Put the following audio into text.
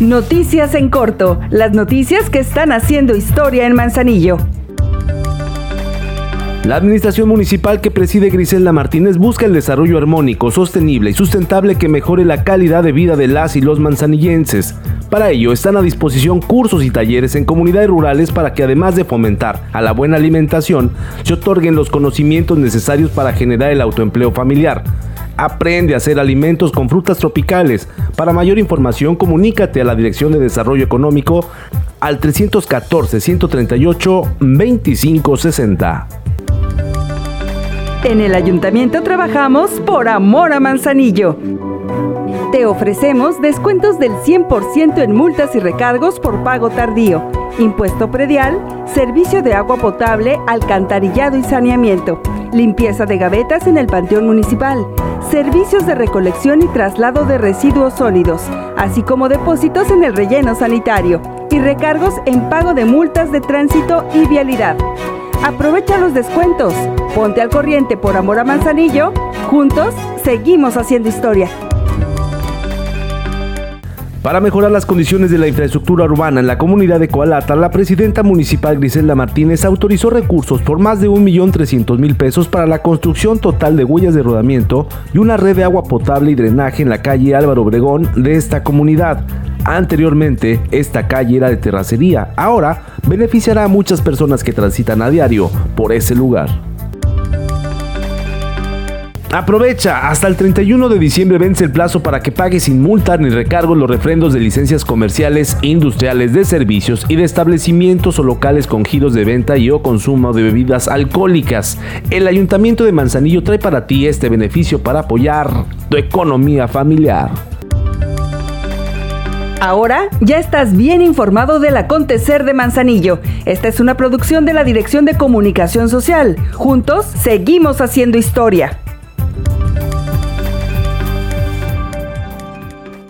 Noticias en corto, las noticias que están haciendo historia en Manzanillo. La administración municipal que preside Griselda Martínez busca el desarrollo armónico, sostenible y sustentable que mejore la calidad de vida de las y los manzanillenses. Para ello están a disposición cursos y talleres en comunidades rurales para que además de fomentar a la buena alimentación, se otorguen los conocimientos necesarios para generar el autoempleo familiar. Aprende a hacer alimentos con frutas tropicales. Para mayor información, comunícate a la Dirección de Desarrollo Económico al 314 138 2560. En el ayuntamiento trabajamos por amor a Manzanillo. Te ofrecemos descuentos del 100% en multas y recargos por pago tardío, impuesto predial, servicio de agua potable, alcantarillado y saneamiento, limpieza de gavetas en el Panteón Municipal, servicios de recolección y traslado de residuos sólidos, así como depósitos en el relleno sanitario y recargos en pago de multas de tránsito y vialidad. Aprovecha los descuentos. Ponte al corriente por amor a Manzanillo. Juntos seguimos haciendo historia. Para mejorar las condiciones de la infraestructura urbana en la comunidad de Coalata, la presidenta municipal Griselda Martínez autorizó recursos por más de 1.300.000 pesos para la construcción total de huellas de rodamiento y una red de agua potable y drenaje en la calle Álvaro Obregón de esta comunidad. Anteriormente, esta calle era de terracería, ahora beneficiará a muchas personas que transitan a diario por ese lugar. Aprovecha, hasta el 31 de diciembre vence el plazo para que pague sin multa ni recargo los refrendos de licencias comerciales, industriales, de servicios y de establecimientos o locales con giros de venta y o consumo de bebidas alcohólicas. El Ayuntamiento de Manzanillo trae para ti este beneficio para apoyar tu economía familiar. Ahora ya estás bien informado del acontecer de Manzanillo. Esta es una producción de la Dirección de Comunicación Social. Juntos seguimos haciendo historia.